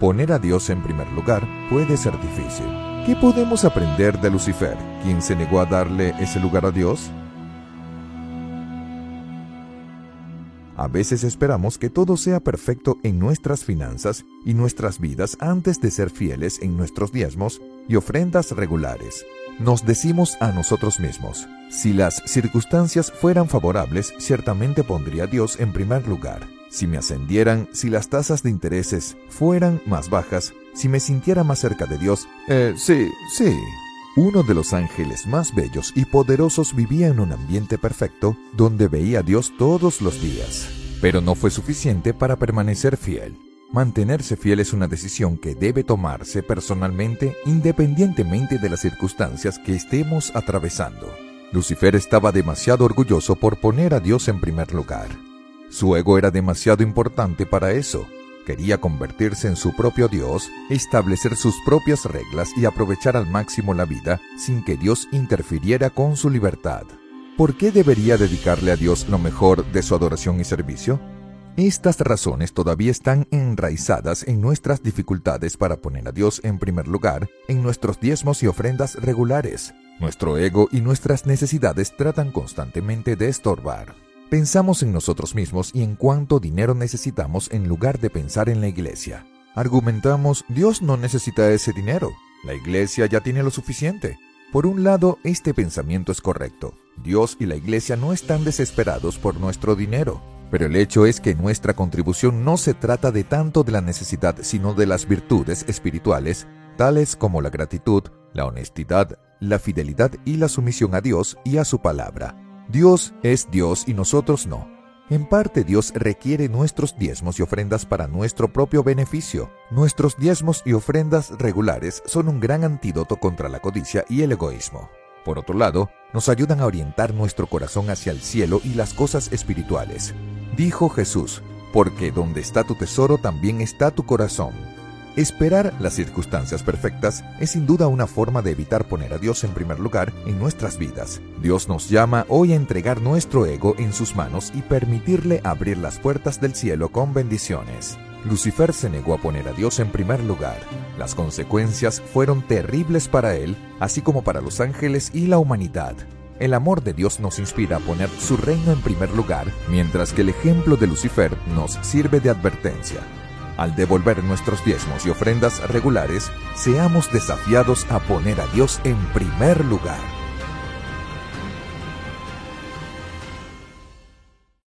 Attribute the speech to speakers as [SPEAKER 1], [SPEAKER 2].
[SPEAKER 1] Poner a Dios en primer lugar puede ser difícil. ¿Qué podemos aprender de Lucifer, quien se negó a darle ese lugar a Dios? A veces esperamos que todo sea perfecto en nuestras finanzas y nuestras vidas antes de ser fieles en nuestros diezmos y ofrendas regulares. Nos decimos a nosotros mismos, si las circunstancias fueran favorables, ciertamente pondría a Dios en primer lugar. Si me ascendieran, si las tasas de intereses fueran más bajas, si me sintiera más cerca de Dios, eh, sí, sí. Uno de los ángeles más bellos y poderosos vivía en un ambiente perfecto donde veía a Dios todos los días. Pero no fue suficiente para permanecer fiel. Mantenerse fiel es una decisión que debe tomarse personalmente independientemente de las circunstancias que estemos atravesando. Lucifer estaba demasiado orgulloso por poner a Dios en primer lugar. Su ego era demasiado importante para eso. Quería convertirse en su propio Dios, establecer sus propias reglas y aprovechar al máximo la vida sin que Dios interfiriera con su libertad. ¿Por qué debería dedicarle a Dios lo mejor de su adoración y servicio? Estas razones todavía están enraizadas en nuestras dificultades para poner a Dios en primer lugar en nuestros diezmos y ofrendas regulares. Nuestro ego y nuestras necesidades tratan constantemente de estorbar. Pensamos en nosotros mismos y en cuánto dinero necesitamos en lugar de pensar en la iglesia. Argumentamos, Dios no necesita ese dinero, la iglesia ya tiene lo suficiente. Por un lado, este pensamiento es correcto. Dios y la iglesia no están desesperados por nuestro dinero. Pero el hecho es que nuestra contribución no se trata de tanto de la necesidad, sino de las virtudes espirituales, tales como la gratitud, la honestidad, la fidelidad y la sumisión a Dios y a su palabra. Dios es Dios y nosotros no. En parte Dios requiere nuestros diezmos y ofrendas para nuestro propio beneficio. Nuestros diezmos y ofrendas regulares son un gran antídoto contra la codicia y el egoísmo. Por otro lado, nos ayudan a orientar nuestro corazón hacia el cielo y las cosas espirituales. Dijo Jesús, porque donde está tu tesoro también está tu corazón. Esperar las circunstancias perfectas es sin duda una forma de evitar poner a Dios en primer lugar en nuestras vidas. Dios nos llama hoy a entregar nuestro ego en sus manos y permitirle abrir las puertas del cielo con bendiciones. Lucifer se negó a poner a Dios en primer lugar. Las consecuencias fueron terribles para él, así como para los ángeles y la humanidad. El amor de Dios nos inspira a poner su reino en primer lugar, mientras que el ejemplo de Lucifer nos sirve de advertencia. Al devolver nuestros diezmos y ofrendas regulares, seamos desafiados a poner a Dios en primer lugar.